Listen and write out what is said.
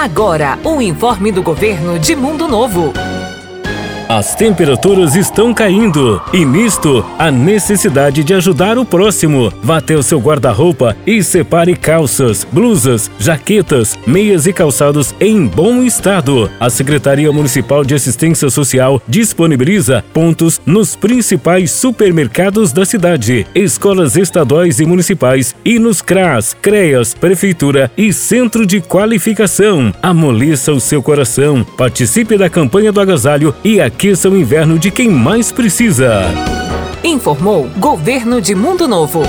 Agora, o informe do governo de Mundo Novo. As temperaturas estão caindo e nisto a necessidade de ajudar o próximo. Vá até o seu guarda-roupa e separe calças, blusas, jaquetas, meias e calçados em bom estado. A Secretaria Municipal de Assistência Social disponibiliza pontos nos principais supermercados da cidade, escolas estaduais e municipais e nos CRAS, CREAS, Prefeitura e Centro de Qualificação. Amoleça o seu coração, participe da campanha do agasalho e aqui aqueça o inverno de quem mais precisa. Informou Governo de Mundo Novo.